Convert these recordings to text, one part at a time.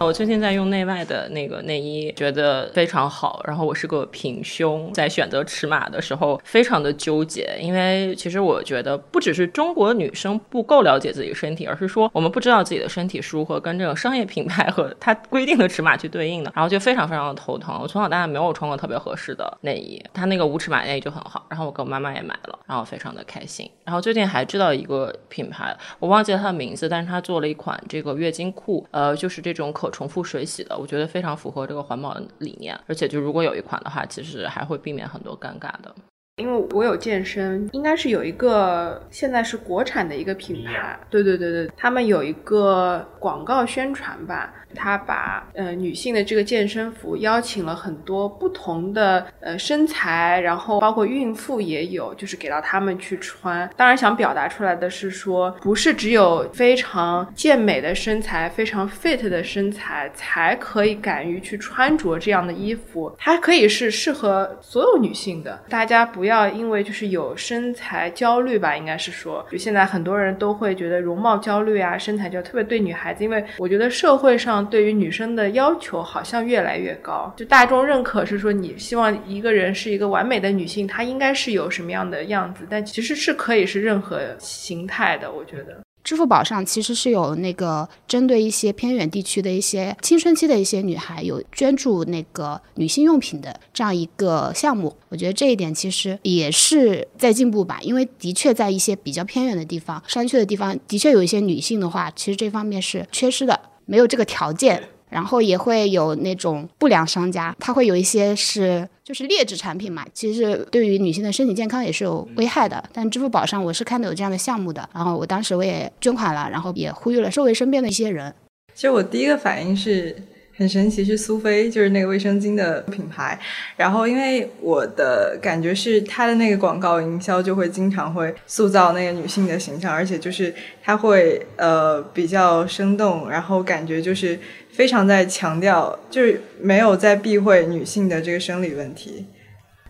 我最近在用内外的那个内衣，觉得非常好。然后我是个平胸，在选择尺码的时候非常的纠结，因为其实我觉得不只是中国女生不够了解自己的身体，而是说我们不知道自己的身体是如何跟这个商业品牌和它规定的尺码去对应的，然后就非常非常的头疼。我从小到大没有穿过特别合适的内衣，它那个无尺码内衣就很好，然后我给我妈妈也买了，然后非常的开心。然后最近还知道一个品牌，我忘记了它的名字，但是它做了一款这个月经裤，呃，就是这种可重复水洗的，我觉得非常符合这个环保的理念，而且就如果有一款的话，其实还会避免很多尴尬的。因为我有健身，应该是有一个现在是国产的一个品牌，对对对对，他们有一个广告宣传吧，他把呃女性的这个健身服邀请了很多不同的呃身材，然后包括孕妇也有，就是给到他们去穿。当然想表达出来的是说，不是只有非常健美的身材、非常 fit 的身材才可以敢于去穿着这样的衣服，它可以是适合所有女性的，大家不。不要因为就是有身材焦虑吧，应该是说，就现在很多人都会觉得容貌焦虑啊，身材焦，特别对女孩子，因为我觉得社会上对于女生的要求好像越来越高，就大众认可是说，你希望一个人是一个完美的女性，她应该是有什么样的样子，但其实是可以是任何形态的，我觉得。支付宝上其实是有那个针对一些偏远地区的一些青春期的一些女孩有捐助那个女性用品的这样一个项目，我觉得这一点其实也是在进步吧，因为的确在一些比较偏远的地方、山区的地方，的确有一些女性的话，其实这方面是缺失的，没有这个条件。然后也会有那种不良商家，他会有一些是就是劣质产品嘛，其实对于女性的身体健康也是有危害的。但支付宝上我是看到有这样的项目的，然后我当时我也捐款了，然后也呼吁了周围身边的一些人。其实我第一个反应是。很神奇，是苏菲，就是那个卫生巾的品牌。然后，因为我的感觉是，它的那个广告营销就会经常会塑造那个女性的形象，而且就是它会呃比较生动，然后感觉就是非常在强调，就是没有在避讳女性的这个生理问题。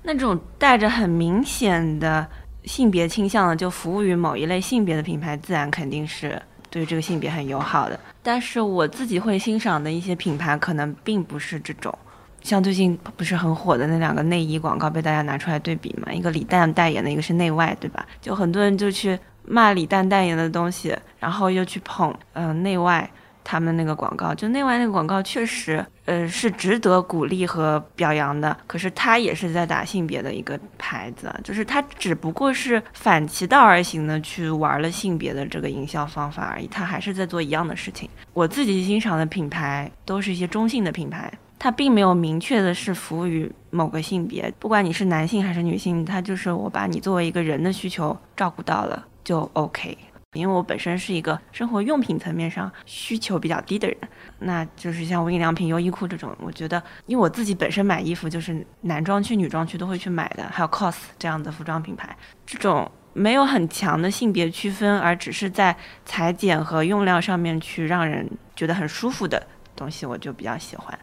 那种带着很明显的性别倾向的，就服务于某一类性别的品牌，自然肯定是。对这个性别很友好的，但是我自己会欣赏的一些品牌可能并不是这种，像最近不是很火的那两个内衣广告被大家拿出来对比嘛，一个李诞代言的，一个是内外，对吧？就很多人就去骂李诞代言的东西，然后又去捧嗯内外。他们那个广告，就内外那个广告，确实，呃，是值得鼓励和表扬的。可是它也是在打性别的一个牌子，就是它只不过是反其道而行的去玩了性别的这个营销方法而已，它还是在做一样的事情。我自己欣赏的品牌都是一些中性的品牌，它并没有明确的是服务于某个性别，不管你是男性还是女性，它就是我把你作为一个人的需求照顾到了就 OK。因为我本身是一个生活用品层面上需求比较低的人，那就是像无印良品、优衣库这种，我觉得，因为我自己本身买衣服就是男装区、女装区都会去买的，还有 COS 这样的服装品牌，这种没有很强的性别区分，而只是在裁剪和用料上面去让人觉得很舒服的东西，我就比较喜欢。